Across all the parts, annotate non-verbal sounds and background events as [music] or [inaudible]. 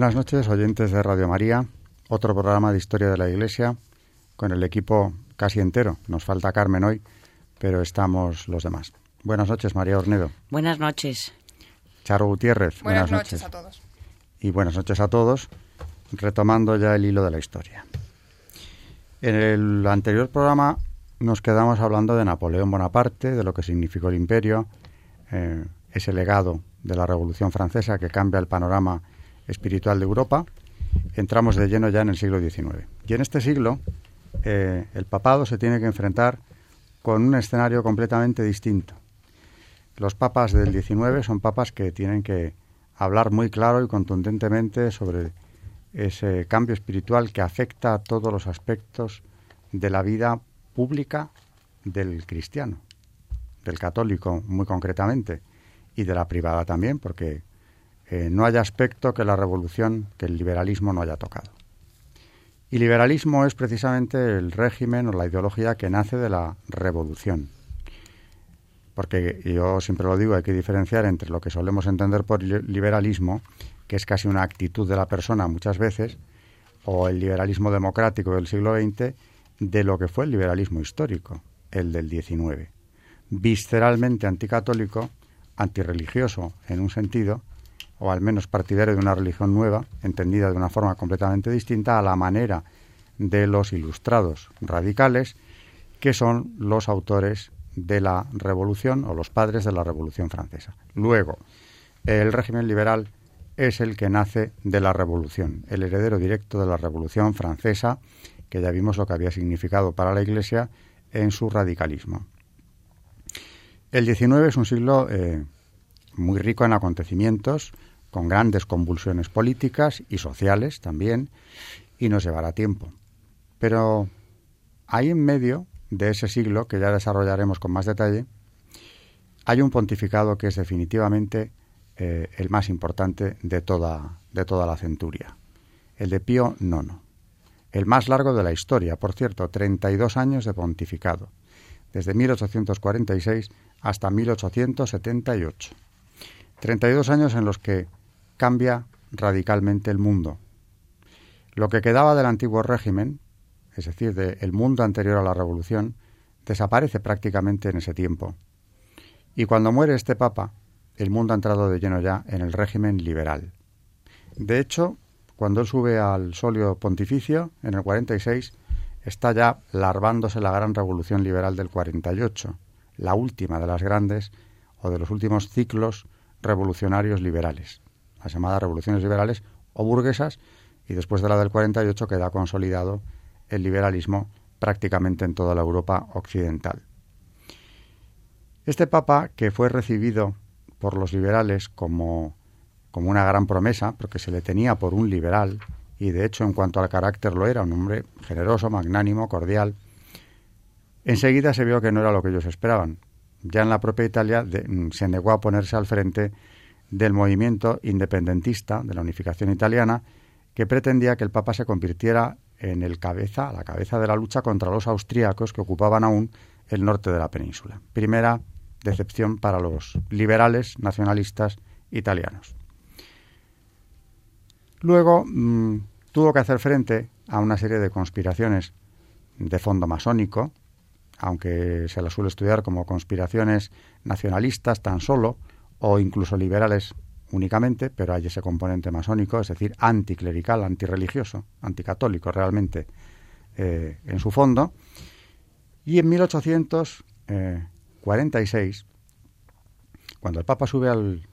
Buenas noches, oyentes de Radio María. Otro programa de historia de la Iglesia con el equipo casi entero. Nos falta Carmen hoy, pero estamos los demás. Buenas noches, María Ornedo. Buenas noches. Charo Gutiérrez. Buenas, noches. a todos. Y buenas noches a todos, retomando ya el hilo de la historia. En el anterior programa nos quedamos hablando de Napoleón Bonaparte, de lo que significó el imperio, eh, ese legado de la Revolución Francesa que cambia el panorama espiritual de Europa, entramos de lleno ya en el siglo XIX. Y en este siglo, eh, el papado se tiene que enfrentar con un escenario completamente distinto. Los papas del XIX son papas que tienen que hablar muy claro y contundentemente sobre ese cambio espiritual que afecta a todos los aspectos de la vida pública del cristiano, del católico muy concretamente, y de la privada también, porque eh, no haya aspecto que la revolución, que el liberalismo no haya tocado. Y liberalismo es precisamente el régimen o la ideología que nace de la revolución. Porque yo siempre lo digo, hay que diferenciar entre lo que solemos entender por liberalismo, que es casi una actitud de la persona muchas veces, o el liberalismo democrático del siglo XX, de lo que fue el liberalismo histórico, el del XIX. Visceralmente anticatólico, antirreligioso en un sentido, o al menos partidario de una religión nueva, entendida de una forma completamente distinta a la manera de los ilustrados radicales, que son los autores de la revolución o los padres de la revolución francesa. Luego, el régimen liberal es el que nace de la revolución, el heredero directo de la revolución francesa, que ya vimos lo que había significado para la Iglesia en su radicalismo. El XIX es un siglo eh, muy rico en acontecimientos, con grandes convulsiones políticas y sociales también, y nos llevará tiempo. Pero ahí en medio de ese siglo, que ya desarrollaremos con más detalle, hay un pontificado que es definitivamente eh, el más importante de toda, de toda la centuria, el de Pío IX, el más largo de la historia, por cierto, 32 años de pontificado, desde 1846 hasta 1878. 32 años en los que cambia radicalmente el mundo. Lo que quedaba del antiguo régimen, es decir, del mundo anterior a la revolución, desaparece prácticamente en ese tiempo. Y cuando muere este papa, el mundo ha entrado de lleno ya en el régimen liberal. De hecho, cuando él sube al solio pontificio, en el 46, está ya larvándose la gran revolución liberal del 48, la última de las grandes o de los últimos ciclos revolucionarios liberales las llamadas revoluciones liberales o burguesas, y después de la del 48 queda consolidado el liberalismo prácticamente en toda la Europa occidental. Este papa, que fue recibido por los liberales como, como una gran promesa, porque se le tenía por un liberal, y de hecho en cuanto al carácter lo era, un hombre generoso, magnánimo, cordial, enseguida se vio que no era lo que ellos esperaban. Ya en la propia Italia se negó a ponerse al frente del movimiento independentista de la unificación italiana que pretendía que el Papa se convirtiera en el cabeza, la cabeza de la lucha contra los austríacos que ocupaban aún el norte de la península. Primera decepción para los liberales nacionalistas italianos. Luego mm, tuvo que hacer frente a una serie de conspiraciones de fondo masónico, aunque se las suele estudiar como conspiraciones nacionalistas tan solo, o incluso liberales únicamente, pero hay ese componente masónico, es decir, anticlerical, antirreligioso, anticatólico realmente eh, en su fondo. Y en 1846, cuando el Papa sube al,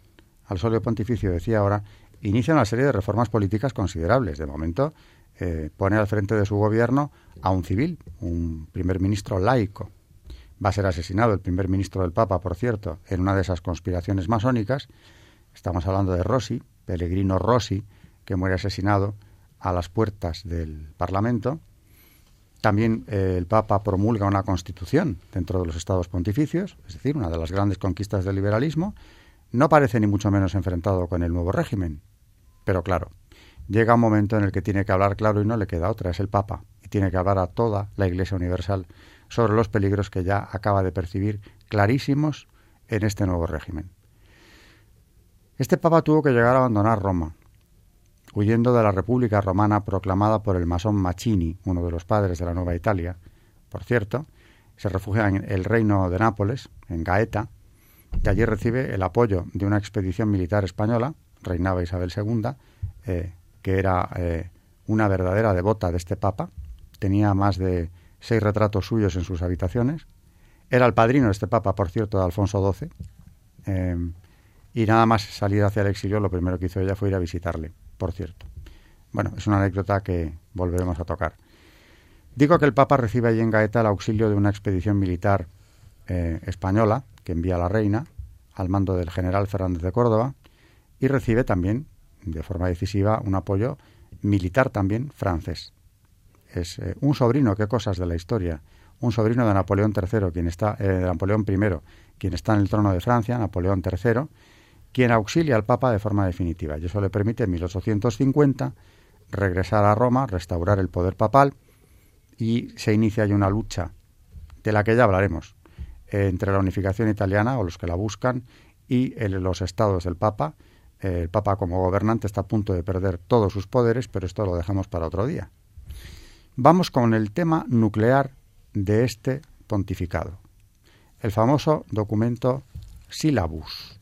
al solio pontificio, decía ahora, inicia una serie de reformas políticas considerables. De momento, eh, pone al frente de su gobierno a un civil, un primer ministro laico. Va a ser asesinado el primer ministro del Papa, por cierto, en una de esas conspiraciones masónicas. Estamos hablando de Rossi, Pellegrino Rossi, que muere asesinado a las puertas del Parlamento. También eh, el Papa promulga una constitución dentro de los estados pontificios, es decir, una de las grandes conquistas del liberalismo. No parece ni mucho menos enfrentado con el nuevo régimen, pero claro, llega un momento en el que tiene que hablar claro y no le queda otra, es el Papa, y tiene que hablar a toda la Iglesia Universal sobre los peligros que ya acaba de percibir clarísimos en este nuevo régimen. Este Papa tuvo que llegar a abandonar Roma, huyendo de la República Romana proclamada por el masón Mazzini, uno de los padres de la Nueva Italia. Por cierto, se refugia en el reino de Nápoles, en Gaeta, y allí recibe el apoyo de una expedición militar española, reinaba Isabel II, eh, que era eh, una verdadera devota de este Papa, tenía más de seis retratos suyos en sus habitaciones, era el padrino de este Papa, por cierto, de Alfonso XII, eh, y nada más salir hacia el exilio, lo primero que hizo ella fue ir a visitarle, por cierto. Bueno, es una anécdota que volveremos a tocar. Digo que el Papa recibe allí en Gaeta el auxilio de una expedición militar eh, española que envía la reina al mando del general Fernández de Córdoba y recibe también de forma decisiva un apoyo militar también francés. Es eh, un sobrino, qué cosas de la historia, un sobrino de Napoleón III, quien está, eh, de Napoleón I, quien está en el trono de Francia, Napoleón III, quien auxilia al Papa de forma definitiva. Y eso le permite en 1850 regresar a Roma, restaurar el poder papal y se inicia ahí una lucha de la que ya hablaremos entre la unificación italiana o los que la buscan y los estados del Papa el Papa como gobernante está a punto de perder todos sus poderes, pero esto lo dejamos para otro día. Vamos con el tema nuclear de este pontificado, el famoso documento Syllabus,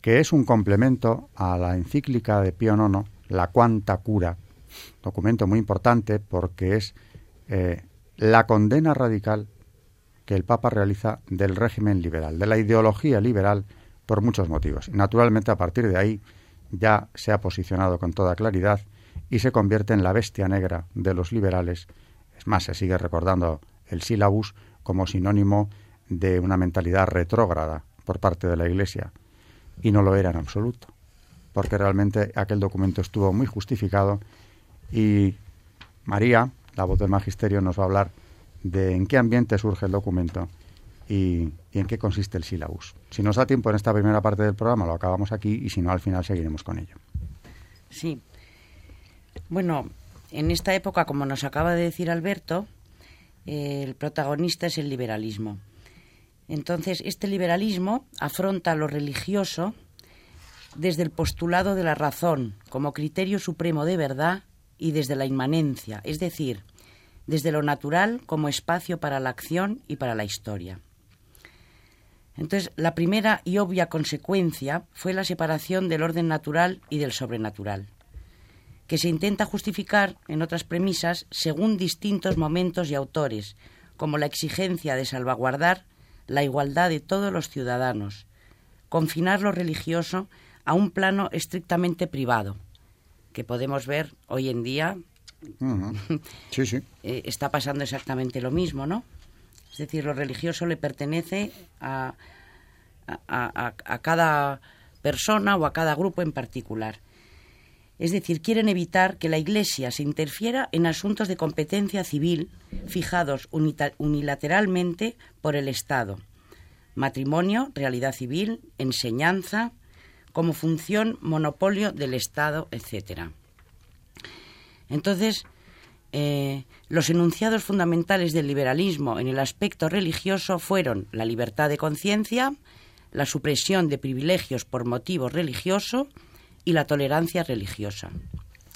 que es un complemento a la encíclica de Pío IX, La Quanta Cura, documento muy importante porque es eh, la condena radical que el Papa realiza del régimen liberal, de la ideología liberal por muchos motivos. Naturalmente, a partir de ahí ya se ha posicionado con toda claridad y se convierte en la bestia negra de los liberales. Es más, se sigue recordando el sílabus como sinónimo de una mentalidad retrógrada por parte de la Iglesia. Y no lo era en absoluto, porque realmente aquel documento estuvo muy justificado y María, la voz del Magisterio, nos va a hablar de en qué ambiente surge el documento y, en qué consiste el sílabus. Si nos da tiempo en esta primera parte del programa, lo acabamos aquí y si no, al final seguiremos con ello. Sí. Bueno, en esta época, como nos acaba de decir Alberto, el protagonista es el liberalismo. Entonces, este liberalismo afronta lo religioso desde el postulado de la razón como criterio supremo de verdad y desde la inmanencia, es decir, desde lo natural como espacio para la acción y para la historia. Entonces, la primera y obvia consecuencia fue la separación del orden natural y del sobrenatural, que se intenta justificar en otras premisas según distintos momentos y autores, como la exigencia de salvaguardar la igualdad de todos los ciudadanos, confinar lo religioso a un plano estrictamente privado, que podemos ver hoy en día. [laughs] Sí, sí. Eh, está pasando exactamente lo mismo, ¿no? Es decir, lo religioso le pertenece a, a, cada persona o a cada grupo en particular. Es decir, quieren evitar que la Iglesia se interfiera en asuntos de competencia civil fijados unilateralmente por el Estado. Matrimonio, realidad civil, enseñanza, como función, monopolio del Estado, etc. Entonces, eh, los enunciados fundamentales del liberalismo en el aspecto religioso fueron la libertad de conciencia, la supresión de privilegios por motivo religioso y la tolerancia religiosa.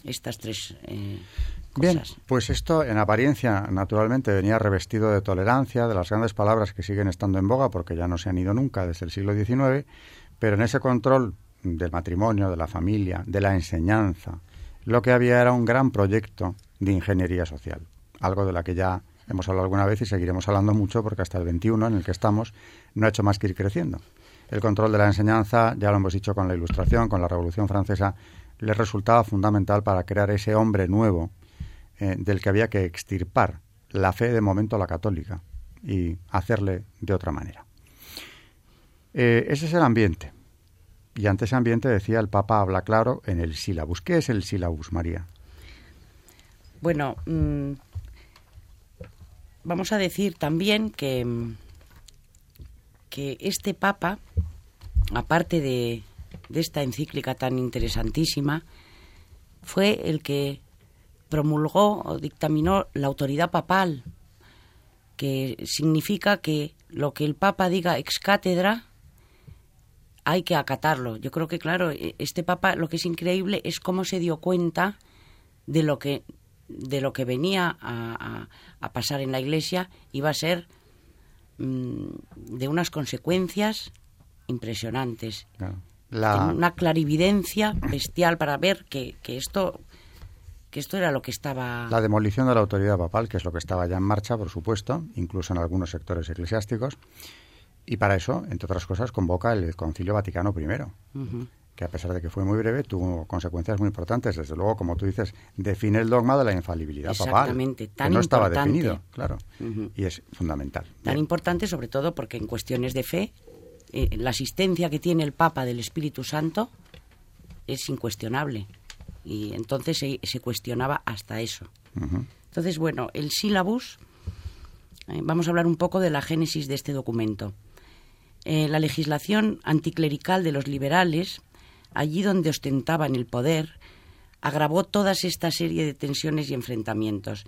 Estas tres eh, cosas. Bien, pues esto en apariencia naturalmente venía revestido de tolerancia, de las grandes palabras que siguen estando en boga porque ya no se han ido nunca desde el siglo XIX, pero en ese control del matrimonio, de la familia, de la enseñanza, lo que había era un gran proyecto de ingeniería social, algo de la que ya hemos hablado alguna vez y seguiremos hablando mucho porque hasta el 21 en el que estamos no ha hecho más que ir creciendo. El control de la enseñanza, ya lo hemos dicho con la Ilustración, con la Revolución Francesa, le resultaba fundamental para crear ese hombre nuevo eh, del que había que extirpar la fe de momento la católica y hacerle de otra manera. Eh, ese es el ambiente. Y ante ese ambiente, decía el Papa, habla claro en el sílabus. ¿Qué es el sílabus, María? Bueno, mm, vamos a decir también que, mm, que este Papa, aparte de, de esta encíclica tan interesantísima, fue el que promulgó o dictaminó la autoridad papal, que significa que lo que el Papa diga ex cátedra hay que acatarlo. Yo creo que, claro, e, este Papa lo que es increíble es cómo se dio cuenta de lo que, de lo que venía a, pasar en la Iglesia iba a ser mm, de unas consecuencias impresionantes. Una clarividencia bestial para ver que, que esto que esto era lo que estaba... La demolición de la autoridad papal, que es lo que estaba ya en marcha, por supuesto, incluso en algunos sectores eclesiásticos, y para eso, entre otras cosas, convoca el Concilio Vaticano I, que a pesar de que fue muy breve, tuvo consecuencias muy importantes. Desde luego, como tú dices, define el dogma de la infalibilidad papal, que no estaba definido, claro, y es fundamental. Tan importante, sobre todo, porque en cuestiones de fe, eh, la asistencia que tiene el Papa del Espíritu Santo es incuestionable. Y entonces se, cuestionaba hasta eso. Entonces, bueno, el sílabus, eh, vamos a hablar un poco de la génesis de este documento. Eh, la legislación anticlerical de los liberales, allí donde ostentaban el poder, agravó toda esta serie de tensiones y enfrentamientos.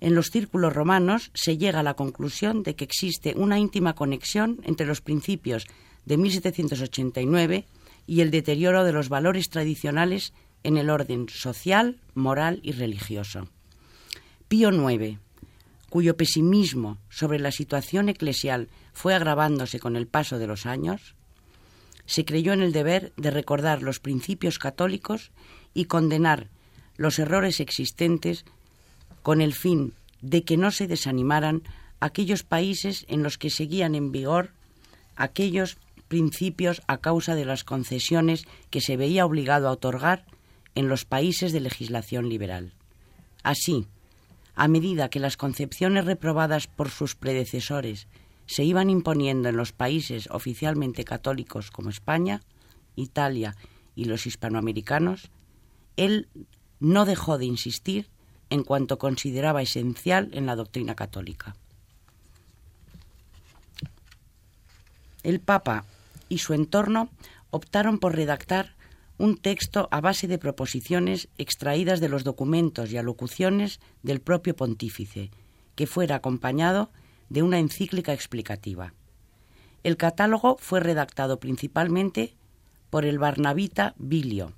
En los círculos romanos se llega a la conclusión de que existe una íntima conexión entre los principios de 1789 y el deterioro de los valores tradicionales en el orden social, moral y religioso. Pío IX, cuyo pesimismo sobre la situación eclesial fue agravándose con el paso de los años, se creyó en el deber de recordar los principios católicos y condenar los errores existentes con el fin de que no se desanimaran aquellos países en los que seguían en vigor aquellos principios a causa de las concesiones que se veía obligado a otorgar en los países de legislación liberal. Así, a medida que las concepciones reprobadas por sus predecesores se iban imponiendo en los países oficialmente católicos como España, Italia y los hispanoamericanos, él no dejó de insistir en cuanto consideraba esencial en la doctrina católica. El Papa y su entorno optaron por redactar un texto a base de proposiciones extraídas de los documentos y alocuciones del propio pontífice, que fuera acompañado de una encíclica explicativa. El catálogo fue redactado principalmente por el barnabita Bilio,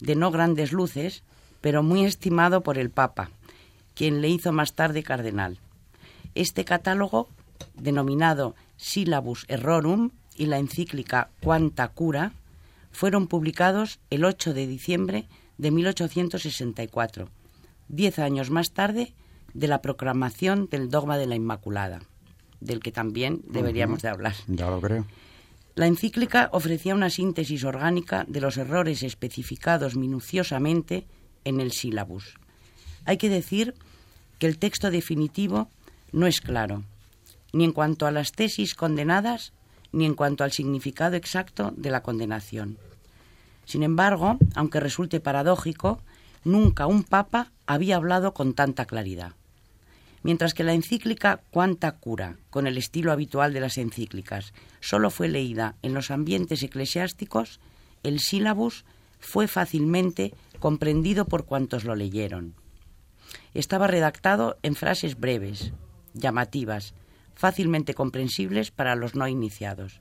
de no grandes luces, pero muy estimado por el Papa, quien le hizo más tarde cardenal. Este catálogo, denominado Syllabus Errorum, y la encíclica Quanta Cura, fueron publicados el 8 de diciembre de 1864, diez años más tarde de la proclamación del dogma de la Inmaculada, del que también deberíamos de hablar. Ya lo creo. La encíclica ofrecía una síntesis orgánica de los errores especificados minuciosamente en el sílabus. Hay que decir que el texto definitivo no es claro, ni en cuanto a las tesis condenadas, ni en cuanto al significado exacto de la condenación. Sin embargo, aunque resulte paradójico, nunca un papa había hablado con tanta claridad. Mientras que la encíclica Quanta Cura, con el estilo habitual de las encíclicas, solo fue leída en los ambientes eclesiásticos, el sílabus fue fácilmente comprendido por cuantos lo leyeron. Estaba redactado en frases breves, llamativas, fácilmente comprensibles para los no iniciados.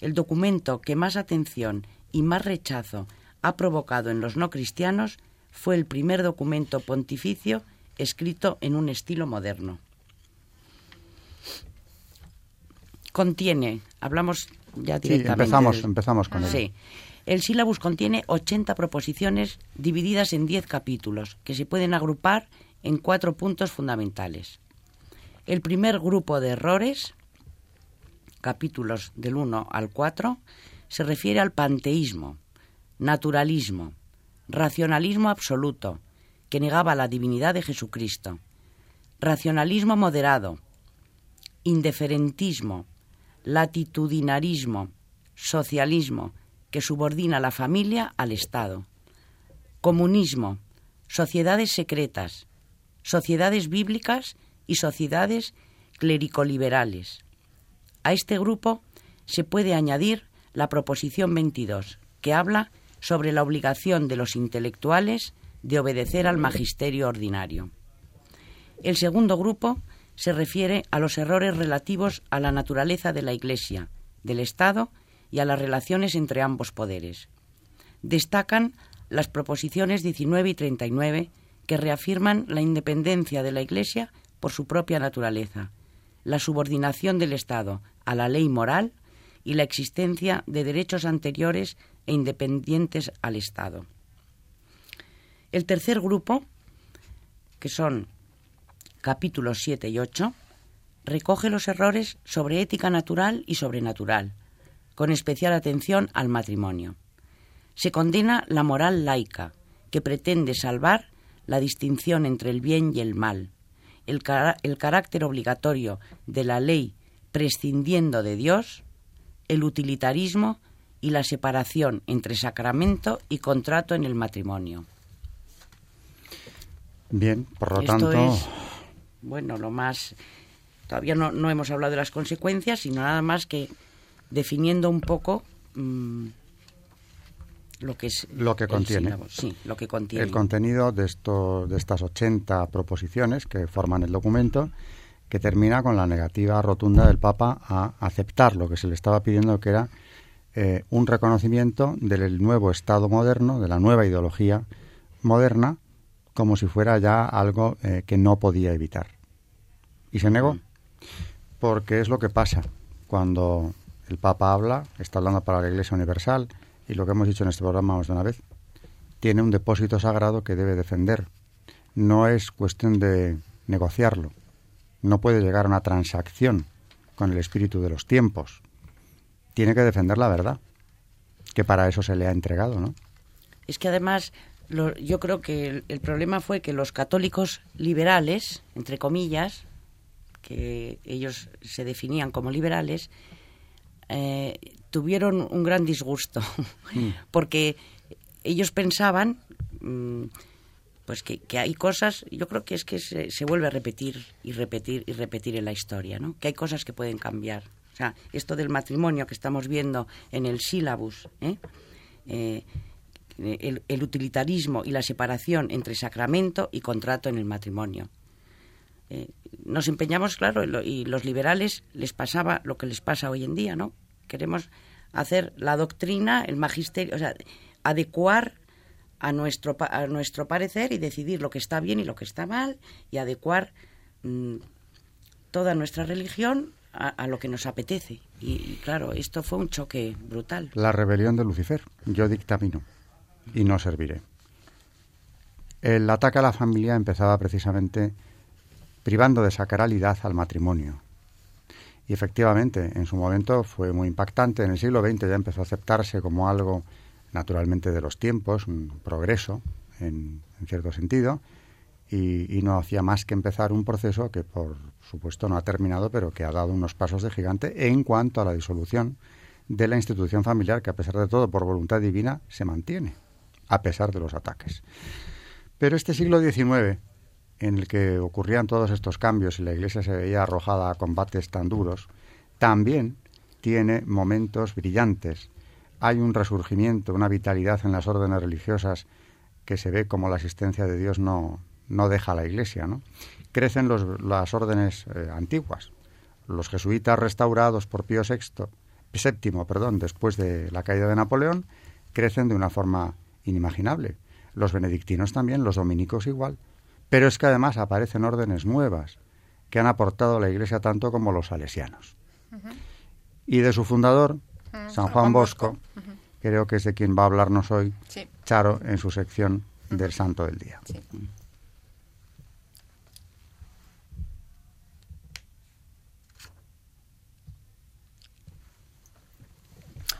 El documento que más atención y más rechazo ha provocado en los no cristianos fue el primer documento pontificio escrito en un estilo moderno. Contiene, hablamos ya directamente. empezamos, empezamos con él. Sí. El sílabus contiene 80 proposiciones divididas en 10 capítulos, que se pueden agrupar en cuatro puntos fundamentales. El primer grupo de errores, capítulos del 1 al 4, se refiere al panteísmo, naturalismo, racionalismo absoluto, que negaba la divinidad de Jesucristo. Racionalismo moderado, indiferentismo, latitudinarismo, socialismo, que subordina la familia al Estado. Comunismo, sociedades secretas, sociedades bíblicas y sociedades clericoliberales. A este grupo se puede añadir la Proposición 22, que habla sobre la obligación de los intelectuales de obedecer al magisterio ordinario. El segundo grupo se refiere a los errores relativos a la naturaleza de la Iglesia, del Estado y a las relaciones entre ambos poderes. Destacan las proposiciones 19 y 39 que reafirman la independencia de la Iglesia por su propia naturaleza, la subordinación del Estado a la ley moral y la existencia de derechos anteriores e independientes al Estado. El tercer grupo, que son capítulos 7 y 8, recoge los errores sobre ética natural y sobrenatural, con especial atención al matrimonio. Se condena la moral laica, que pretende salvar la distinción entre el bien y el mal, el, el carácter obligatorio de la ley prescindiendo de Dios, el utilitarismo y la separación entre sacramento y contrato en el matrimonio. Bien, por lo tanto. bueno, lo más. Todavía no, no, hemos hablado de las consecuencias, sino nada más que definiendo un poco mm, lo que es. Lo que contiene. sí, lo que contiene. El contenido de, esto, de estas 80 proposiciones que forman el documento, que termina con la negativa rotunda del Papa a aceptar lo que se le estaba pidiendo, que era eh, un reconocimiento del nuevo Estado moderno, de la nueva ideología moderna, como si fuera ya algo eh, que no podía evitar. Y se negó, porque es lo que pasa cuando el Papa habla, está hablando para la Iglesia Universal, y lo que hemos dicho en este programa más de una vez, tiene un depósito sagrado que debe defender. No es cuestión de negociarlo. No puede llegar a una transacción con el espíritu de los tiempos. Tiene que defender la verdad, que para eso se le ha entregado, ¿no? Es que además yo creo que el, problema fue que los católicos liberales, entre comillas, que ellos se definían como liberales, eh, tuvieron un gran disgusto, mm. [laughs] porque ellos pensaban mm, pues que, hay cosas, yo creo que es que se, se, vuelve a repetir y repetir y repetir en la historia, ¿no? que hay cosas que pueden cambiar. O sea, esto del matrimonio que estamos viendo en el sílabus, ¿eh? eh el, utilitarismo y la separación entre sacramento y contrato en el matrimonio. Eh, nos empeñamos, claro, y los liberales les pasaba lo que les pasa hoy en día, ¿no? Queremos hacer la doctrina, el magisterio, o sea, adecuar a nuestro, a nuestro parecer y decidir lo que está bien y lo que está mal y adecuar mm, toda nuestra religión a, lo que nos apetece. Y, y, claro, esto fue un choque brutal. La rebelión de Lucifer, yo dictamino y no serviré. El ataque a la familia empezaba precisamente privando de sacralidad al matrimonio. Y efectivamente, en su momento fue muy impactante. En el siglo XX ya empezó a aceptarse como algo naturalmente de los tiempos, un progreso en, cierto sentido, y, y, no hacía más que empezar un proceso que por supuesto no ha terminado, pero que ha dado unos pasos de gigante en cuanto a la disolución de la institución familiar, que a pesar de todo, por voluntad divina, se mantiene a pesar de los ataques. Pero este siglo XIX, en el que ocurrían todos estos cambios y la Iglesia se veía arrojada a combates tan duros, también tiene momentos brillantes. Hay un resurgimiento, una vitalidad en las órdenes religiosas que se ve como la asistencia de Dios no, no deja a la Iglesia. ¿no? Crecen las órdenes eh, antiguas. Los jesuitas restaurados por Pío VI, VII, perdón, después de la caída de Napoleón, crecen de una forma inimaginable. Los benedictinos también, los dominicos igual. Pero es que además aparecen órdenes nuevas que han aportado a la Iglesia tanto como los salesianos. Y de su fundador, San Juan Bosco, creo que es de quien va a hablarnos hoy Charo en su sección del Santo del Día.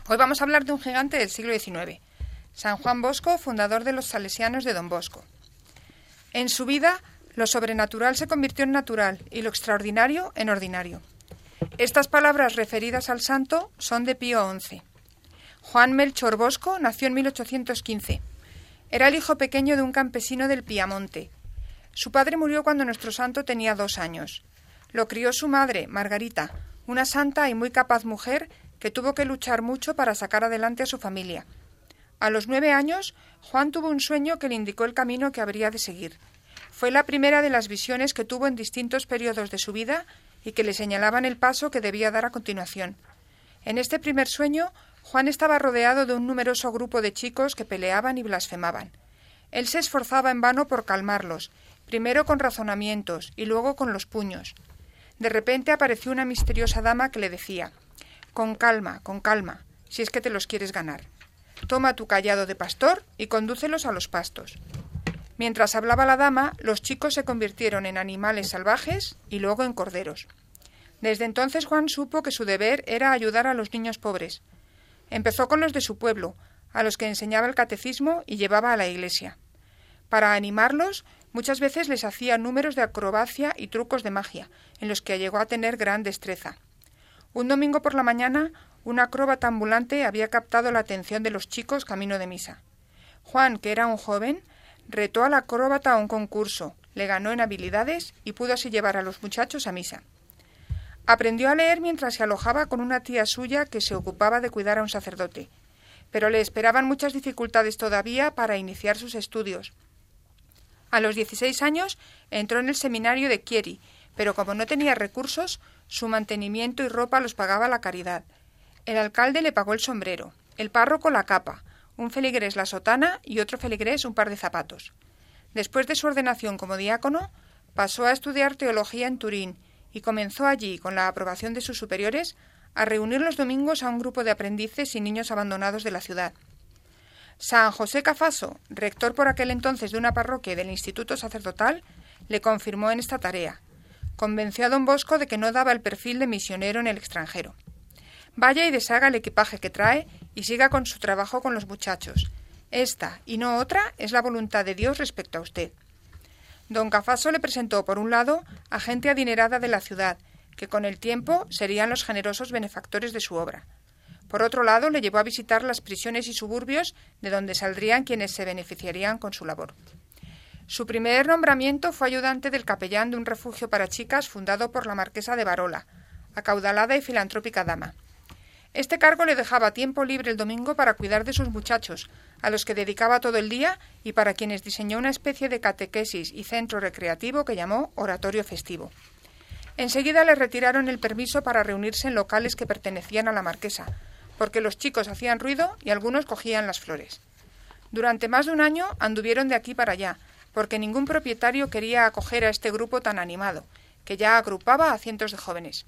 Hoy vamos a hablar de un gigante del siglo XIX, San Juan Bosco, fundador de los salesianos de Don Bosco. En su vida, lo sobrenatural se convirtió en natural y lo extraordinario en ordinario. Estas palabras referidas al santo son de Pío XI. Juan Melchor Bosco nació en 1815. Era el hijo pequeño de un campesino del Piamonte. Su padre murió cuando nuestro santo tenía dos años. Lo crió su madre, Margarita, una santa y muy capaz mujer que tuvo que luchar mucho para sacar adelante a su familia. A los nueve años, Juan tuvo un sueño que le indicó el camino que habría de seguir. Fue la primera de las visiones que tuvo en distintos periodos de su vida y que le señalaban el paso que debía dar a continuación. En este primer sueño, Juan estaba rodeado de un numeroso grupo de chicos que peleaban y blasfemaban. Él se esforzaba en vano por calmarlos, primero con razonamientos y luego con los puños. De repente apareció una misteriosa dama que le decía Con calma, con calma, si es que te los quieres ganar. Toma tu callado de pastor y condúcelos a los pastos. Mientras hablaba la dama, los chicos se convirtieron en animales salvajes y luego en corderos. Desde entonces Juan supo que su deber era ayudar a los niños pobres. Empezó con los de su pueblo, a los que enseñaba el catecismo y llevaba a la iglesia. Para animarlos, muchas veces les hacía números de acrobacia y trucos de magia, en los que llegó a tener gran destreza. Un domingo por la mañana, un acróbata ambulante había captado la atención de los chicos camino de misa. Juan, que era un joven, retó al acróbata a un concurso, le ganó en habilidades y pudo así llevar a los muchachos a misa. Aprendió a leer mientras se alojaba con una tía suya que se ocupaba de cuidar a un sacerdote, pero le esperaban muchas dificultades todavía para iniciar sus estudios. A los dieciséis años entró en el seminario de Chieri, pero como no tenía recursos, su mantenimiento y ropa los pagaba la caridad. El alcalde le pagó el sombrero, el párroco la capa, un feligrés la sotana y otro feligrés un par de zapatos. Después de su ordenación como diácono, pasó a estudiar teología en Turín y comenzó allí, con la aprobación de sus superiores, a reunir los domingos a un grupo de aprendices y niños abandonados de la ciudad. San José Cafaso, rector por aquel entonces de una parroquia del Instituto Sacerdotal, le confirmó en esta tarea. Convenció a don Bosco de que no daba el perfil de misionero en el extranjero. Vaya y deshaga el equipaje que trae y siga con su trabajo con los muchachos. Esta, y no otra, es la voluntad de Dios respecto a usted. Don Cafaso le presentó, por un lado, a gente adinerada de la ciudad, que con el tiempo serían los generosos benefactores de su obra. Por otro lado, le llevó a visitar las prisiones y suburbios de donde saldrían quienes se beneficiarían con su labor. Su primer nombramiento fue ayudante del capellán de un refugio para chicas fundado por la marquesa de Barola, acaudalada y filantrópica dama. Este cargo le dejaba tiempo libre el domingo para cuidar de sus muchachos, a los que dedicaba todo el día y para quienes diseñó una especie de catequesis y centro recreativo que llamó Oratorio Festivo. Enseguida le retiraron el permiso para reunirse en locales que pertenecían a la marquesa, porque los chicos hacían ruido y algunos cogían las flores. Durante más de un año anduvieron de aquí para allá, porque ningún propietario quería acoger a este grupo tan animado, que ya agrupaba a cientos de jóvenes.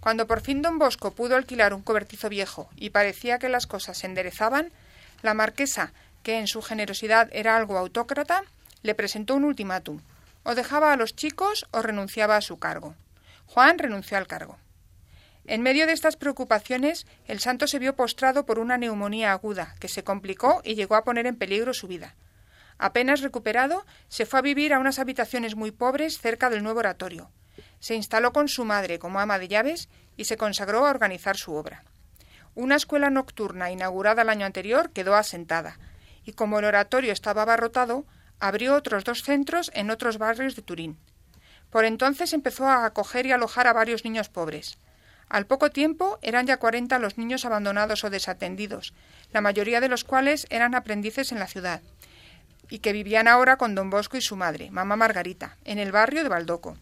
Cuando por fin don Bosco pudo alquilar un cobertizo viejo y parecía que las cosas se enderezaban, la marquesa, que en su generosidad era algo autócrata, le presentó un ultimátum. O dejaba a los chicos o renunciaba a su cargo. Juan renunció al cargo. En medio de estas preocupaciones, el santo se vio postrado por una neumonía aguda, que se complicó y llegó a poner en peligro su vida. Apenas recuperado, se fue a vivir a unas habitaciones muy pobres cerca del nuevo oratorio se instaló con su madre como ama de llaves y se consagró a organizar su obra. Una escuela nocturna inaugurada el año anterior quedó asentada, y como el oratorio estaba abarrotado, abrió otros dos centros en otros barrios de Turín. Por entonces empezó a acoger y alojar a varios niños pobres. Al poco tiempo eran ya cuarenta los niños abandonados o desatendidos, la mayoría de los cuales eran aprendices en la ciudad, y que vivían ahora con don Bosco y su madre, mamá Margarita, en el barrio de Baldoco.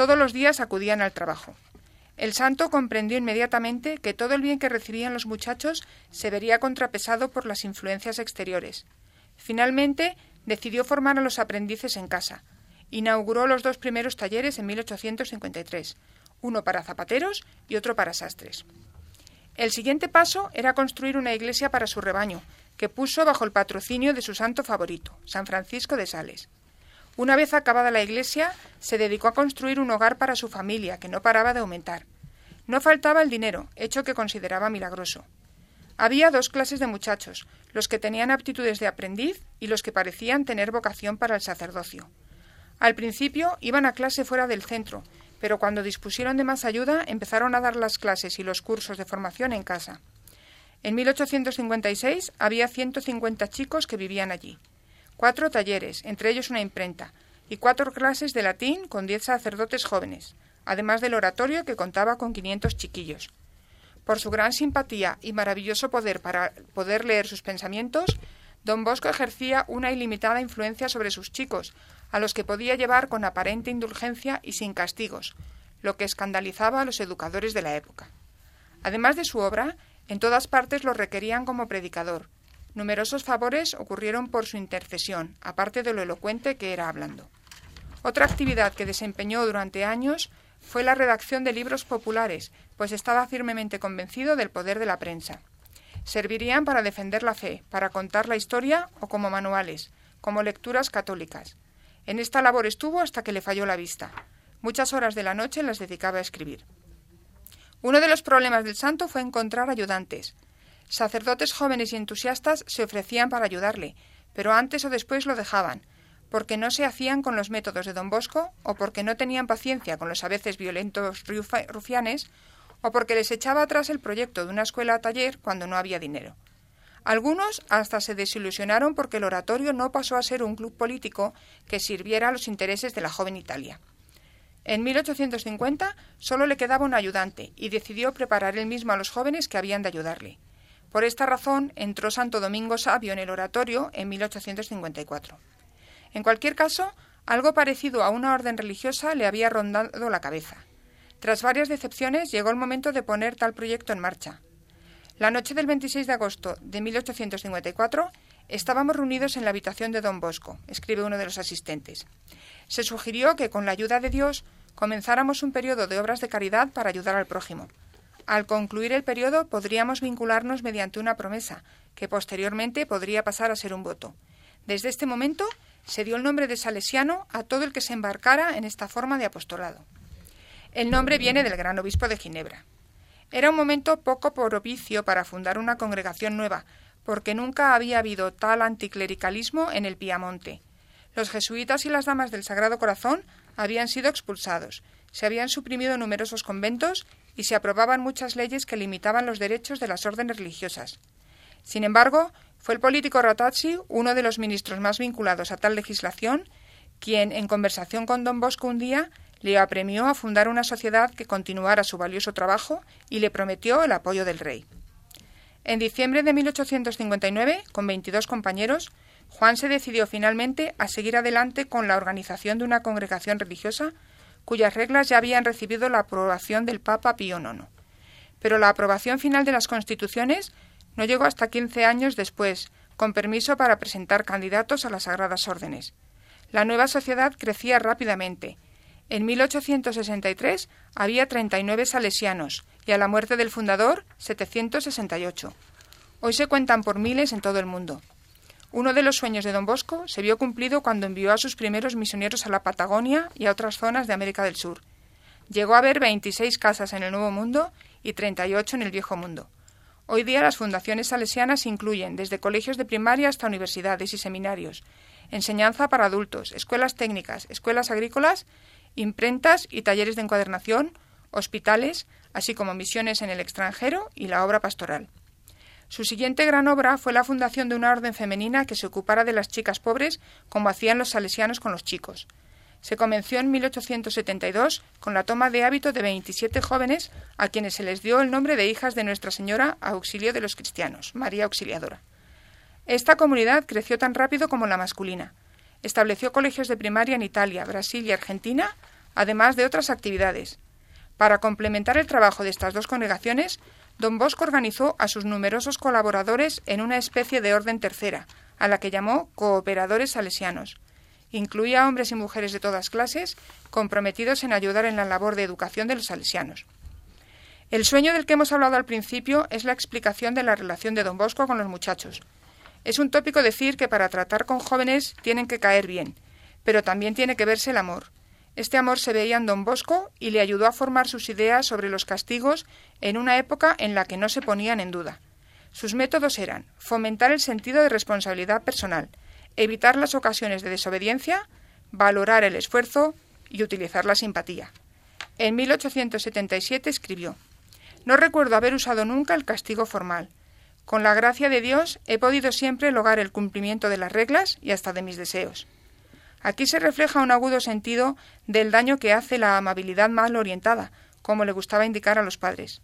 Todos los días acudían al trabajo. El santo comprendió inmediatamente que todo el bien que recibían los muchachos se vería contrapesado por las influencias exteriores. Finalmente, decidió formar a los aprendices en casa. Inauguró los dos primeros talleres en 1853, uno para zapateros y otro para sastres. El siguiente paso era construir una iglesia para su rebaño, que puso bajo el patrocinio de su santo favorito, San Francisco de Sales. Una vez acabada la iglesia, se dedicó a construir un hogar para su familia, que no paraba de aumentar. No faltaba el dinero, hecho que consideraba milagroso. Había dos clases de muchachos, los que tenían aptitudes de aprendiz y los que parecían tener vocación para el sacerdocio. Al principio iban a clase fuera del centro, pero cuando dispusieron de más ayuda empezaron a dar las clases y los cursos de formación en casa. En 1856 había 150 chicos que vivían allí. Cuatro talleres, entre ellos una imprenta, y cuatro clases de latín con diez sacerdotes jóvenes, además del oratorio que contaba con 500 chiquillos. Por su gran simpatía y maravilloso poder para poder leer sus pensamientos, don Bosco ejercía una ilimitada influencia sobre sus chicos, a los que podía llevar con aparente indulgencia y sin castigos, lo que escandalizaba a los educadores de la época. Además de su obra, en todas partes lo requerían como predicador. Numerosos favores ocurrieron por su intercesión, aparte de lo elocuente que era hablando. Otra actividad que desempeñó durante años fue la redacción de libros populares, pues estaba firmemente convencido del poder de la prensa. Servirían para defender la fe, para contar la historia o como manuales, como lecturas católicas. En esta labor estuvo hasta que le falló la vista. Muchas horas de la noche las dedicaba a escribir. Uno de los problemas del santo fue encontrar ayudantes. Sacerdotes jóvenes y entusiastas se ofrecían para ayudarle, pero antes o después lo dejaban, porque no se hacían con los métodos de don Bosco, o porque no tenían paciencia con los a veces violentos rufianes, o porque les echaba atrás el proyecto de una escuela-taller cuando no había dinero. Algunos hasta se desilusionaron porque el oratorio no pasó a ser un club político que sirviera a los intereses de la joven Italia. En 1850 solo le quedaba un ayudante y decidió preparar él mismo a los jóvenes que habían de ayudarle. Por esta razón entró Santo Domingo Sabio en el oratorio en 1854. En cualquier caso, algo parecido a una orden religiosa le había rondado la cabeza. Tras varias decepciones, llegó el momento de poner tal proyecto en marcha. La noche del 26 de agosto de 1854 estábamos reunidos en la habitación de don Bosco, escribe uno de los asistentes. Se sugirió que, con la ayuda de Dios, comenzáramos un periodo de obras de caridad para ayudar al prójimo. Al concluir el periodo podríamos vincularnos mediante una promesa, que posteriormente podría pasar a ser un voto. Desde este momento se dio el nombre de salesiano a todo el que se embarcara en esta forma de apostolado. El nombre viene del gran obispo de Ginebra. Era un momento poco propicio para fundar una congregación nueva, porque nunca había habido tal anticlericalismo en el Piamonte. Los jesuitas y las damas del Sagrado Corazón habían sido expulsados, se habían suprimido numerosos conventos y se aprobaban muchas leyes que limitaban los derechos de las órdenes religiosas. Sin embargo, fue el político Ratazzi, uno de los ministros más vinculados a tal legislación, quien, en conversación con don Bosco un día, le apremió a fundar una sociedad que continuara su valioso trabajo y le prometió el apoyo del rey. En diciembre de 1859, con 22 compañeros, Juan se decidió finalmente a seguir adelante con la organización de una congregación religiosa cuyas reglas ya habían recibido la aprobación del Papa Pío IX. Pero la aprobación final de las constituciones no llegó hasta 15 años después, con permiso para presentar candidatos a las Sagradas Órdenes. La nueva sociedad crecía rápidamente. En 1863 había 39 salesianos y a la muerte del fundador 768. Hoy se cuentan por miles en todo el mundo. Uno de los sueños de don Bosco se vio cumplido cuando envió a sus primeros misioneros a la Patagonia y a otras zonas de América del Sur. Llegó a haber 26 casas en el Nuevo Mundo y 38 en el Viejo Mundo. Hoy día las fundaciones salesianas incluyen desde colegios de primaria hasta universidades y seminarios, enseñanza para adultos, escuelas técnicas, escuelas agrícolas, imprentas y talleres de encuadernación, hospitales, así como misiones en el extranjero y la obra pastoral. Su siguiente gran obra fue la fundación de una orden femenina que se ocupara de las chicas pobres como hacían los salesianos con los chicos se comenzó en 1872 con la toma de hábito de 27 jóvenes a quienes se les dio el nombre de hijas de Nuestra Señora Auxilio de los Cristianos, María Auxiliadora. Esta comunidad creció tan rápido como la masculina. Estableció colegios de primaria en Italia, Brasil y Argentina, además de otras actividades. Para complementar el trabajo de estas dos congregaciones, don Bosco organizó a sus numerosos colaboradores en una especie de orden tercera, a la que llamó cooperadores salesianos incluía hombres y mujeres de todas clases comprometidos en ayudar en la labor de educación de los salesianos. El sueño del que hemos hablado al principio es la explicación de la relación de don Bosco con los muchachos. Es un tópico decir que para tratar con jóvenes tienen que caer bien, pero también tiene que verse el amor. Este amor se veía en don Bosco y le ayudó a formar sus ideas sobre los castigos en una época en la que no se ponían en duda. Sus métodos eran fomentar el sentido de responsabilidad personal, evitar las ocasiones de desobediencia, valorar el esfuerzo y utilizar la simpatía. En 1877 escribió No recuerdo haber usado nunca el castigo formal. Con la gracia de Dios he podido siempre lograr el cumplimiento de las reglas y hasta de mis deseos. Aquí se refleja un agudo sentido del daño que hace la amabilidad mal orientada, como le gustaba indicar a los padres.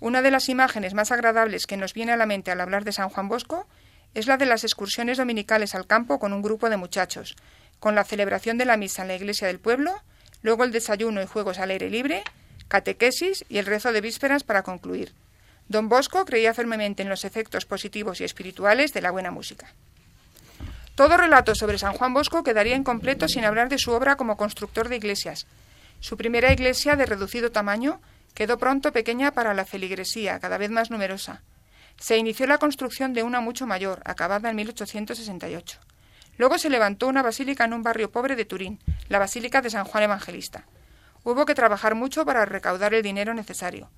Una de las imágenes más agradables que nos viene a la mente al hablar de San Juan Bosco es la de las excursiones dominicales al campo con un grupo de muchachos, con la celebración de la misa en la iglesia del pueblo, luego el desayuno y juegos al aire libre, catequesis y el rezo de vísperas para concluir. Don Bosco creía firmemente en los efectos positivos y espirituales de la buena música. Todo relato sobre San Juan Bosco quedaría incompleto sin hablar de su obra como constructor de iglesias. Su primera iglesia, de reducido tamaño, quedó pronto pequeña para la feligresía, cada vez más numerosa. Se inició la construcción de una mucho mayor, acabada en 1868. Luego se levantó una basílica en un barrio pobre de Turín, la Basílica de San Juan Evangelista. Hubo que trabajar mucho para recaudar el dinero necesario.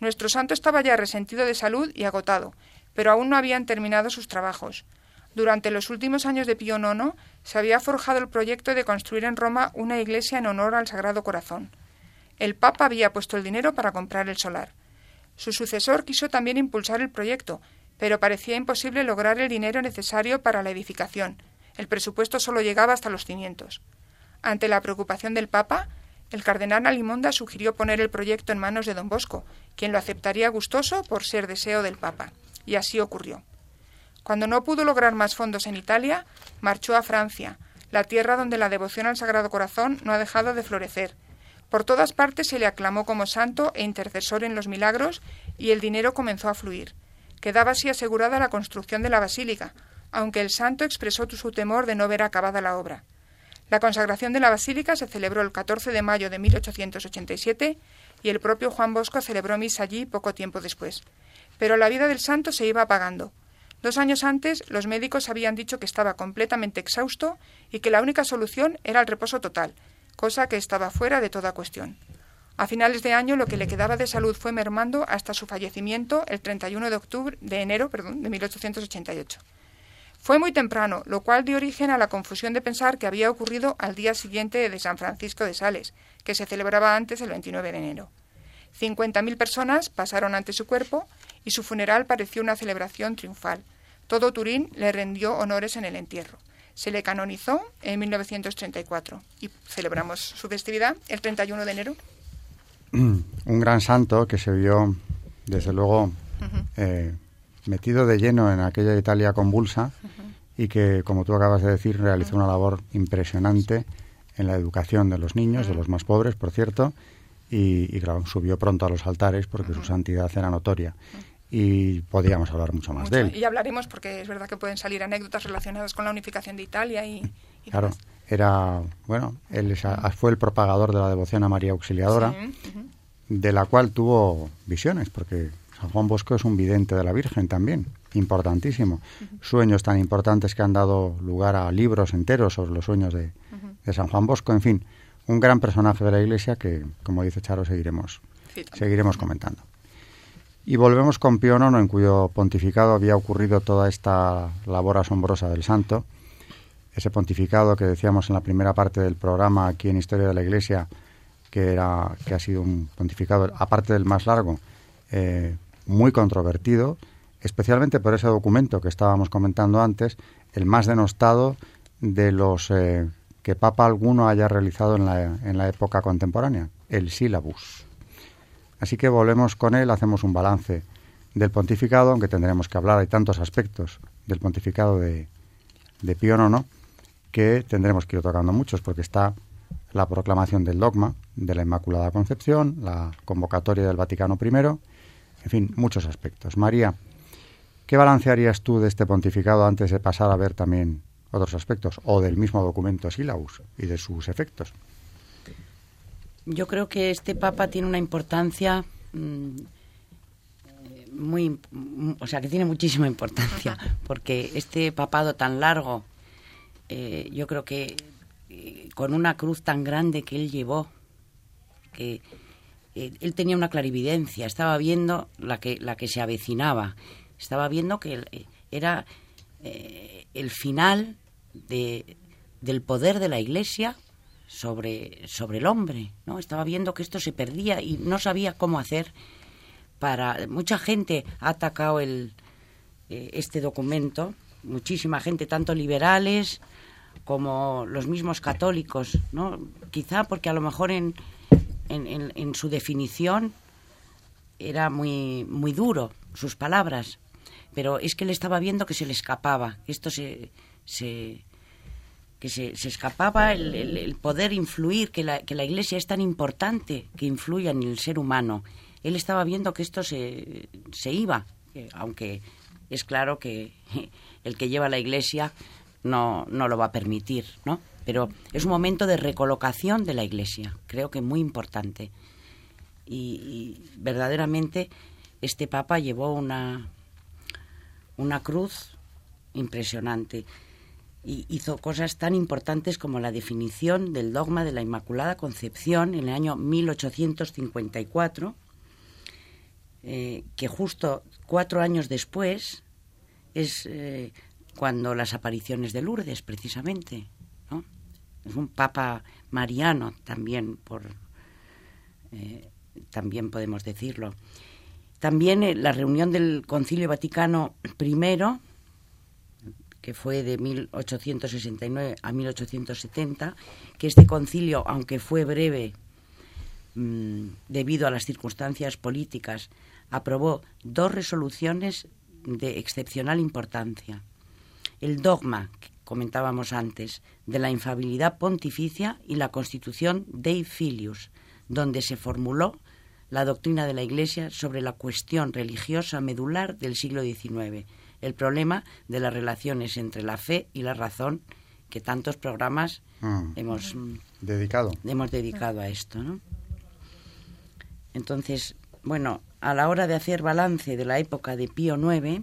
Nuestro santo estaba ya resentido de salud y agotado, pero aún no habían terminado sus trabajos. Durante los últimos años de Pío IX se había forjado el proyecto de construir en Roma una iglesia en honor al Sagrado Corazón. El Papa había puesto el dinero para comprar el solar. Su sucesor quiso también impulsar el proyecto, pero parecía imposible lograr el dinero necesario para la edificación. El presupuesto solo llegaba hasta los cimientos. Ante la preocupación del Papa, el cardenal Alimonda sugirió poner el proyecto en manos de don Bosco, quien lo aceptaría gustoso por ser deseo del Papa. Y así ocurrió. Cuando no pudo lograr más fondos en Italia, marchó a Francia, la tierra donde la devoción al Sagrado Corazón no ha dejado de florecer. Por todas partes se le aclamó como santo e intercesor en los milagros y el dinero comenzó a fluir. Quedaba así asegurada la construcción de la basílica, aunque el santo expresó su temor de no ver acabada la obra. La consagración de la basílica se celebró el 14 de mayo de 1887 y el propio Juan Bosco celebró misa allí poco tiempo después. Pero la vida del santo se iba apagando. Dos años antes los médicos habían dicho que estaba completamente exhausto y que la única solución era el reposo total, cosa que estaba fuera de toda cuestión. A finales de año lo que le quedaba de salud fue mermando hasta su fallecimiento el 31 de octubre de enero, de 1888. Fue muy temprano, lo cual dio origen a la confusión de pensar que había ocurrido al día siguiente de San Francisco de Sales, que se celebraba antes el 29 de enero. 50.000 personas pasaron ante su cuerpo y su funeral pareció una celebración triunfal. Todo Turín le rendió honores en el entierro. Se le canonizó en 1934 y celebramos su festividad el 31 de enero. Un gran santo que se vio, desde luego, metido de lleno en aquella Italia convulsa y que, como tú acabas de decir, realizó una labor impresionante en la educación de los niños, de los más pobres, por cierto, y, claro, subió pronto a los altares porque su santidad era notoria. Y podríamos hablar mucho más de él. Y hablaremos porque es verdad que pueden salir anécdotas relacionadas con la unificación de Italia y... claro, era, bueno, él fue el propagador de la devoción a María Auxiliadora, de la cual tuvo visiones, porque San Juan Bosco es un vidente de la Virgen también, importantísimo. Sueños tan importantes que han dado lugar a libros enteros sobre los sueños de, San Juan Bosco. En fin, un gran personaje de la Iglesia que, como dice Charo, seguiremos, seguiremos comentando. Y volvemos con Pío IX, en cuyo pontificado había ocurrido toda esta labor asombrosa del santo. Ese pontificado que decíamos en la primera parte del programa aquí en Historia de la Iglesia, que, era, que ha sido un pontificado, aparte del más largo, eh, muy controvertido, especialmente por ese documento que estábamos comentando antes, el más denostado de los eh, que Papa alguno haya realizado en la, en la época contemporánea, el sílabus. Así que volvemos con él, hacemos un balance del pontificado, aunque tendremos que hablar, hay tantos aspectos del pontificado de, de Pío IX que tendremos que ir tocando muchos, porque está la proclamación del dogma de la Inmaculada Concepción, la convocatoria del Vaticano I, en fin, muchos aspectos. María, ¿qué balancearías tú de este pontificado antes de pasar a ver también otros aspectos o del mismo documento Silaus y de sus efectos? Yo creo que este Papa tiene una importancia mm, muy, o sea, que tiene muchísima importancia, porque este papado tan largo, eh, yo creo que eh, con una cruz tan grande que él llevó, que eh, él tenía una clarividencia, estaba viendo la que, la que se avecinaba. estaba viendo que era el final de, del poder de la Iglesia sobre, sobre el hombre, ¿no? Estaba viendo que esto se perdía y no sabía cómo hacer para... Mucha gente ha atacado el, eh, este documento, muchísima gente, tanto liberales como los mismos católicos, ¿no? Quizá porque a lo mejor en, en, en, su definición era muy, muy duro, sus palabras, pero es que él estaba viendo que se le escapaba, esto se, se que se, escapaba el, poder influir, que la, que la Iglesia es tan importante que influya en el ser humano. Él estaba viendo que esto se, se iba, aunque es claro que [laughs] el que lleva la Iglesia no, no lo va a permitir, ¿no? Pero es un momento de recolocación de la Iglesia, creo que muy importante. Y, verdaderamente este Papa llevó una, una cruz impresionante y hizo cosas tan importantes como la definición del dogma de la Inmaculada Concepción en el año 1854, eh, que justo cuatro años después es eh, cuando las apariciones de Lourdes, precisamente. ¿no? Es un papa mariano también, por, eh, también podemos decirlo. También la reunión del Concilio Vaticano I que fue de 1869 a 1870, que este concilio, aunque fue breve mm, debido a las circunstancias políticas, aprobó dos resoluciones de excepcional importancia. El dogma, que comentábamos antes, de la infabilidad pontificia y la constitución Dei Filius, donde se formuló la doctrina de la Iglesia sobre la cuestión religiosa medular del siglo XIX, el problema de las relaciones entre la fe y la razón que tantos programas mm. hemos mm, dedicado hemos dedicado a esto ¿no? entonces bueno a la hora de hacer balance de la época de Pío IX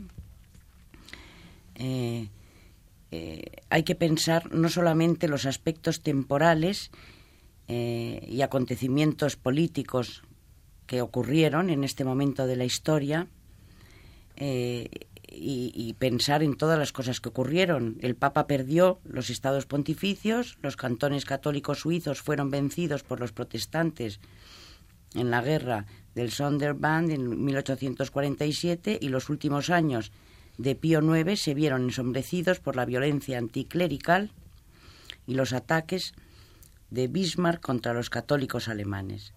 eh, eh, hay que pensar no solamente los aspectos temporales eh, y acontecimientos políticos que ocurrieron en este momento de la historia y, pensar en todas las cosas que ocurrieron. El Papa perdió los estados pontificios, los cantones católicos suizos fueron vencidos por los protestantes en la guerra del Sonderband en 1847 y los últimos años de Pío IX se vieron ensombrecidos por la violencia anticlerical y los ataques de Bismarck contra los católicos alemanes.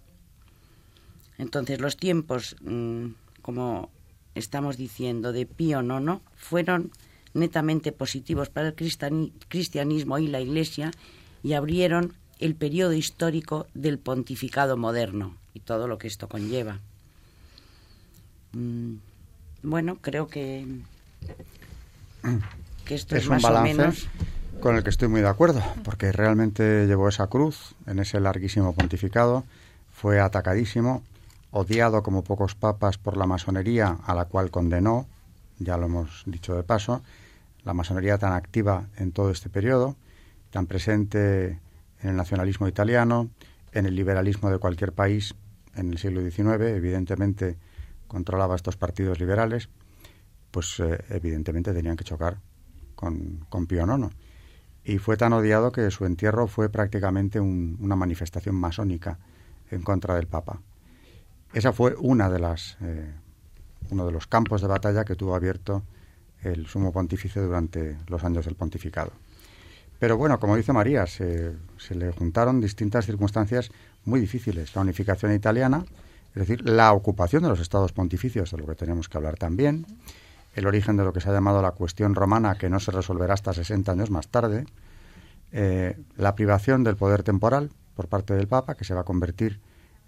Entonces los tiempos, mm, como estamos diciendo, de Pío IX, fueron netamente positivos para el cristianismo y la Iglesia y abrieron el periodo histórico del pontificado moderno y todo lo que esto conlleva. Mm, bueno, creo que, esto es, un balance con el que estoy muy de acuerdo, porque realmente llevó esa cruz en ese larguísimo pontificado, fue atacadísimo, odiado como pocos papas por la masonería, a la cual condenó, ya lo hemos dicho de paso, la masonería tan activa en todo este periodo, tan presente en el nacionalismo italiano, en el liberalismo de cualquier país en el siglo XIX, evidentemente controlaba estos partidos liberales, pues eh, evidentemente tenían que chocar con, con Pío IX. Y fue tan odiado que su entierro fue prácticamente una manifestación masónica en contra del Papa. Esa fue una de las, eh, uno de los campos de batalla que tuvo abierto el sumo pontífice durante los años del pontificado. Pero bueno, como dice María, se, le juntaron distintas circunstancias muy difíciles. La unificación italiana, es decir, la ocupación de los estados pontificios, de lo que tenemos que hablar también, el origen de lo que se ha llamado la cuestión romana, que no se resolverá hasta 60 años más tarde, eh, la privación del poder temporal por parte del Papa, que se va a convertir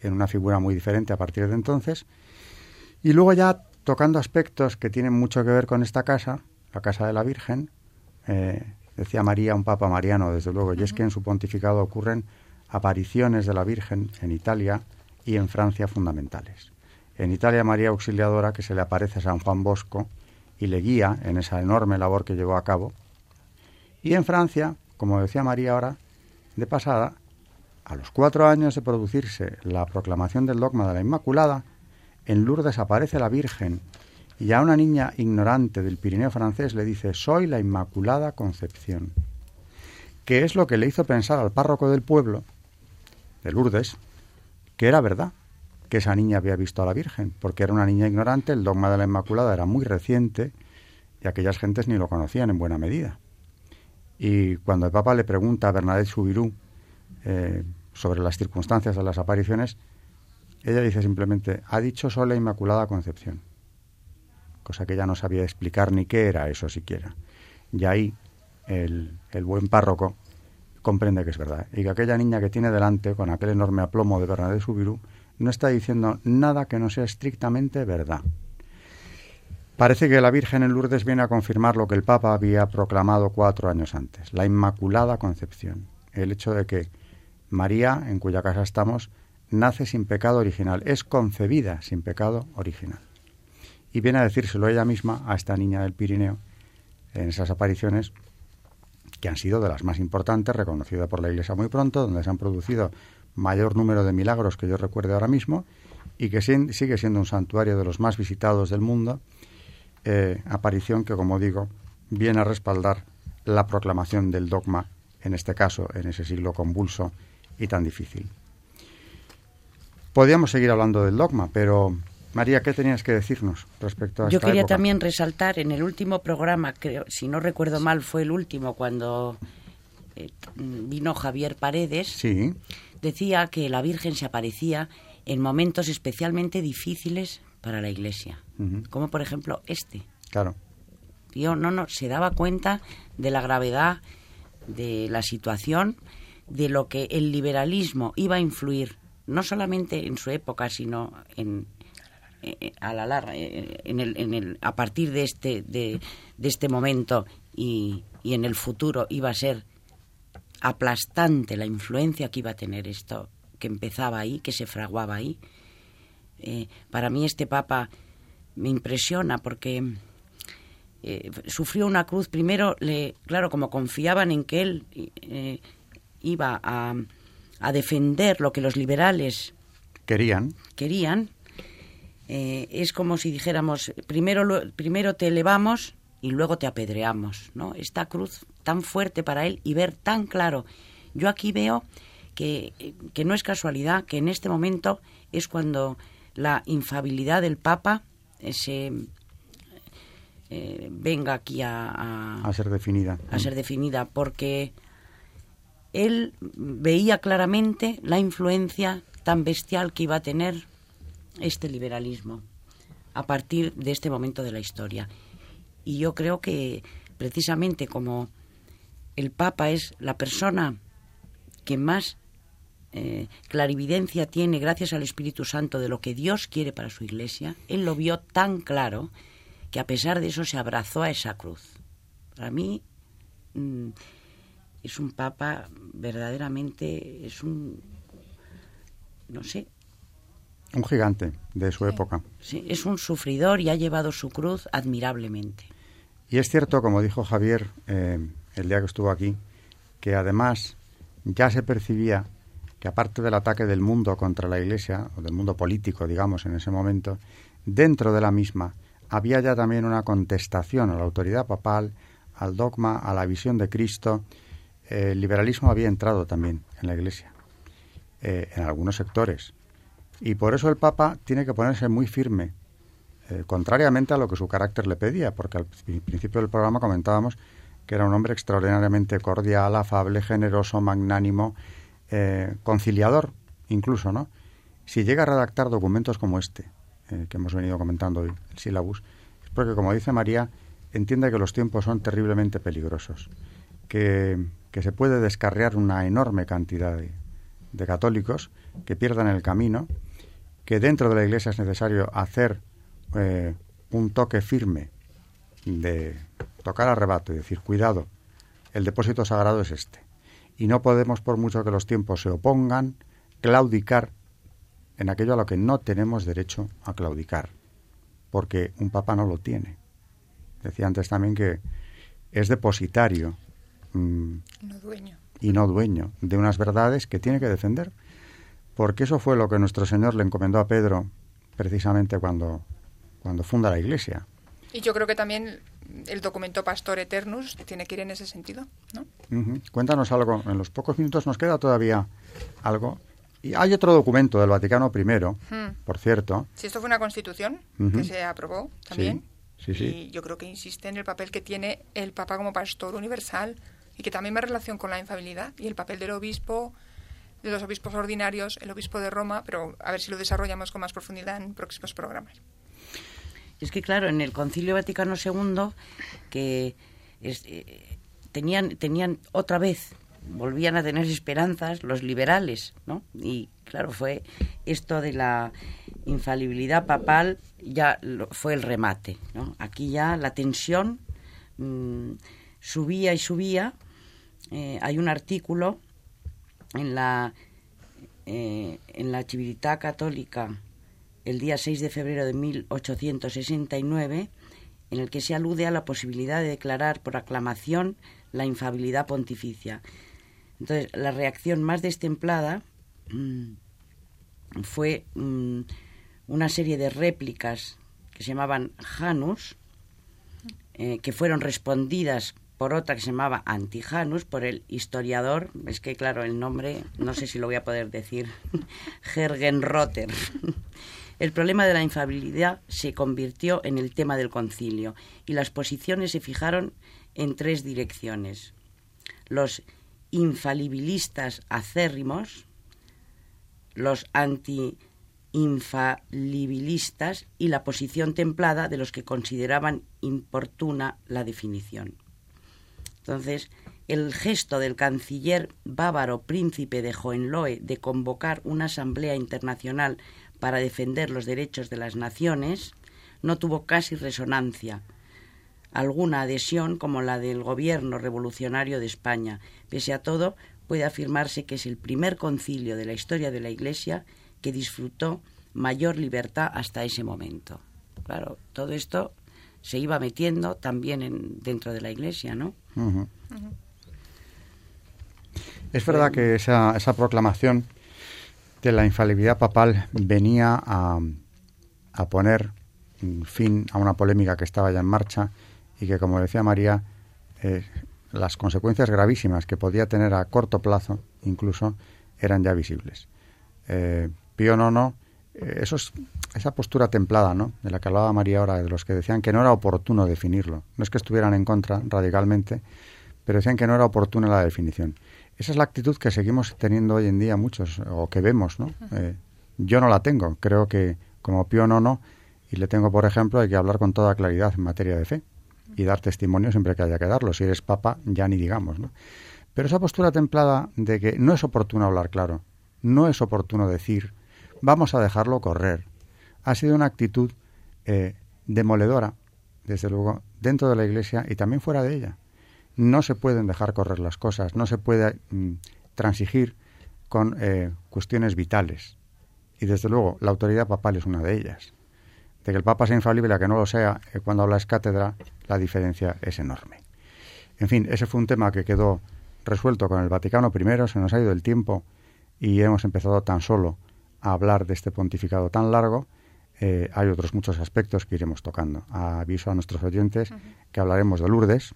en una figura muy diferente a partir de entonces. Y luego ya tocando aspectos que tienen mucho que ver con esta casa, la casa de la Virgen, eh, decía María, un papa mariano, desde luego, y es que en su pontificado ocurren apariciones de la Virgen en Italia y en Francia fundamentales. En Italia, María Auxiliadora, que se le aparece a San Juan Bosco y le guía en esa enorme labor que llevó a cabo. Y en Francia, como decía María ahora, de pasada, a los cuatro años de producirse la proclamación del dogma de la Inmaculada, en Lourdes aparece la Virgen y a una niña ignorante del Pirineo francés le dice, soy la Inmaculada Concepción, que es lo que le hizo pensar al párroco del pueblo, de Lourdes, que era verdad, que esa niña había visto a la Virgen, porque era una niña ignorante, el dogma de la Inmaculada era muy reciente y aquellas gentes ni lo conocían en buena medida. Y cuando el Papa le pregunta a Bernadette eh, sobre las circunstancias de las apariciones, ella dice simplemente, ha dicho solo la Inmaculada Concepción, cosa que ella no sabía explicar ni qué era eso siquiera. Y ahí el, el buen párroco comprende que es verdad y que aquella niña que tiene delante, con aquel enorme aplomo de Bernadette Soubirous, no está diciendo nada que no sea estrictamente verdad. Parece que la Virgen en Lourdes viene a confirmar lo que el Papa había proclamado cuatro años antes, la Inmaculada Concepción, el hecho de que María, en cuya casa estamos, nace sin pecado original, es concebida sin pecado original. Y viene a decírselo ella misma a esta niña del Pirineo en esas apariciones que han sido de las más importantes, reconocidas por la Iglesia muy pronto, donde se han producido mayor número de milagros que yo recuerde ahora mismo y que sigue siendo un santuario de los más visitados del mundo, eh, aparición que, como digo, viene a respaldar la proclamación del dogma, en este caso, en ese siglo convulso y tan difícil. Podríamos seguir hablando del dogma, pero María, ¿qué tenías que decirnos respecto a Yo quería también resaltar en el último programa, creo, si no recuerdo mal, fue el último cuando eh, vino Javier Paredes. Sí decía que la Virgen se aparecía en momentos especialmente difíciles para la Iglesia, como por ejemplo este. Claro. Tío, no, no, se daba cuenta de la gravedad de la situación, de lo que el liberalismo iba a influir, no solamente en su época, sino en, eh, a la larga, eh, en el, en el, a partir de este, de, de este momento y, y en el futuro iba a ser aplastante la influencia que iba a tener esto que empezaba ahí, que se fraguaba ahí. Eh, para mí este Papa me impresiona porque eh, sufrió una cruz. Primero, le, claro, como confiaban en que él eh, iba a, a, defender lo que los liberales querían, querían es como si dijéramos, primero, lo, primero te elevamos y luego te apedreamos, ¿no? Esta cruz tan fuerte para él y ver tan claro. Yo aquí veo que, que no es casualidad que en este momento es cuando la infabilidad del Papa eh, se eh, venga aquí a, a, ser definida. A ser definida, porque él veía claramente la influencia tan bestial que iba a tener este liberalismo a partir de este momento de la historia. Y yo creo que precisamente como el Papa es la persona que más eh, clarividencia tiene gracias al Espíritu Santo de lo que Dios quiere para su iglesia, él lo vio tan claro que a pesar de eso se abrazó a esa cruz. Para mí mm, es un papa verdaderamente, es un, no sé. Un gigante de su época. Sí, es un sufridor y ha llevado su cruz admirablemente. Y es cierto, como dijo Javier eh, el día que estuvo aquí, que además ya se percibía que aparte del ataque del mundo contra la Iglesia, o del mundo político, digamos, en ese momento, dentro de la misma había ya también una contestación a la autoridad papal, al dogma, a la visión de Cristo. El liberalismo había entrado también en la Iglesia, eh, en algunos sectores. Y por eso el Papa tiene que ponerse muy firme eh, contrariamente a lo que su carácter le pedía, porque al principio del programa comentábamos que era un hombre extraordinariamente cordial, afable, generoso, magnánimo, eh, conciliador, incluso, ¿no? Si llega a redactar documentos como este, que hemos venido comentando hoy, el sílabus, es porque, como dice María, entiende que los tiempos son terriblemente peligrosos, que, se puede descarriar una enorme cantidad de, de católicos que pierdan el camino, que dentro de la Iglesia es necesario hacer eh, un toque firme de tocar arrebato y decir, cuidado, el depósito sagrado es este. Y no podemos, por mucho que los tiempos se opongan, claudicar en aquello a lo que no tenemos derecho a claudicar, porque un papa no lo tiene. Decía antes también que es depositario mm, no dueño. y no dueño de unas verdades que tiene que defender, porque eso fue lo que nuestro Señor le encomendó a Pedro precisamente cuando cuando funda la Iglesia. Y yo creo que también el documento Pastor Eternus tiene que ir en ese sentido, ¿no? Cuéntanos algo. En los pocos minutos nos queda todavía algo. Y hay otro documento del Vaticano I, hmm. por cierto. Si esto fue una constitución que se aprobó también. Sí, sí, Y yo creo que insiste en el papel que tiene el Papa como pastor universal y que también me relación con la infabilidad y el papel del obispo, de los obispos ordinarios, el obispo de Roma, pero a ver si lo desarrollamos con más profundidad en próximos programas. Es que, claro, en el Concilio Vaticano II, que eh, tenían, tenían otra vez, volvían a tener esperanzas los liberales, ¿no? Y, claro, fue esto de la infalibilidad papal, ya fue el remate, ¿no? Aquí ya la tensión mm, subía y subía. Eh, hay un artículo en la, eh, en la Católica el día 6 de febrero de 1869, en el que se alude a la posibilidad de declarar por aclamación la infabilidad pontificia. Entonces, la reacción más destemplada mm, fue mm, una serie de réplicas que se llamaban Janus, eh, que fueron respondidas por otra que se llamaba Antijanus, por el historiador, es que claro, el nombre, no sé si lo voy a poder decir, [laughs] Hergenrotter. [laughs] El problema de la infabilidad se convirtió en el tema del concilio y las posiciones se fijaron en tres direcciones. Los infalibilistas acérrimos, los anti-infalibilistas y la posición templada de los que consideraban importuna la definición. Entonces, el gesto del canciller bávaro príncipe de Hohenlohe de convocar una asamblea internacional para defender los derechos de las naciones no tuvo casi resonancia, alguna adhesión como la del gobierno revolucionario de España. Pese a todo, puede afirmarse que es el primer concilio de la historia de la Iglesia que disfrutó mayor libertad hasta ese momento. Claro, todo esto se iba metiendo también en, dentro de la Iglesia, ¿no? Es verdad que esa, esa proclamación de la infalibilidad papal venía a, poner fin a una polémica que estaba ya en marcha y que, como decía María, eh, las consecuencias gravísimas que podía tener a corto plazo, incluso, eran ya visibles. Eh, Pío IX, eh, eso esa postura templada, ¿no? de la que hablaba María ahora, de los que decían que no era oportuno definirlo. No es que estuvieran en contra radicalmente, pero decían que no era oportuna la definición. Esa es la actitud que seguimos teniendo hoy en día muchos, o que vemos, ¿no? Eh, yo no la tengo. Creo que como Pío no, y le tengo, por ejemplo, hay que hablar con toda claridad en materia de fe y dar testimonio siempre que haya que darlo. Si eres papa, ya ni digamos, ¿no? Pero esa postura templada de que no es oportuno hablar claro, no es oportuno decir, vamos a dejarlo correr, ha sido una actitud eh, demoledora, desde luego, dentro de la Iglesia y también fuera de ella no se pueden dejar correr las cosas, no se puede mm, transigir con eh, cuestiones vitales. Y desde luego, la autoridad papal es una de ellas. De que el Papa sea infalible a que no lo sea, eh, cuando habla es cátedra, la diferencia es enorme. En fin, ese fue un tema que quedó resuelto con el Vaticano I, se nos ha ido el tiempo y hemos empezado tan solo a hablar de este pontificado tan largo. Eh, hay otros muchos aspectos que iremos tocando. Aviso a nuestros oyentes que hablaremos de Lourdes,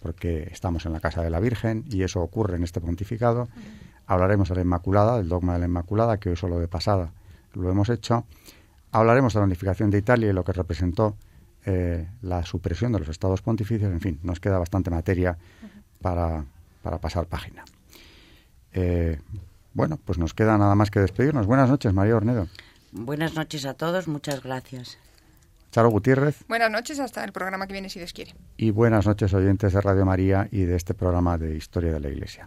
porque estamos en la casa de la Virgen y eso ocurre en este pontificado. Hablaremos de la Inmaculada, del dogma de la Inmaculada, que hoy solo de pasada lo hemos hecho. Hablaremos de la unificación de Italia y lo que representó eh, la supresión de los estados pontificios. En fin, nos queda bastante materia para, pasar página. Eh, bueno, pues nos queda nada más que despedirnos. Buenas noches, María Ornedo. Buenas noches a todos, muchas gracias. Charo Gutiérrez. Buenas noches, hasta el programa que viene, si Dios quiere. Y buenas noches, oyentes de Radio María y de este programa de Historia de la Iglesia.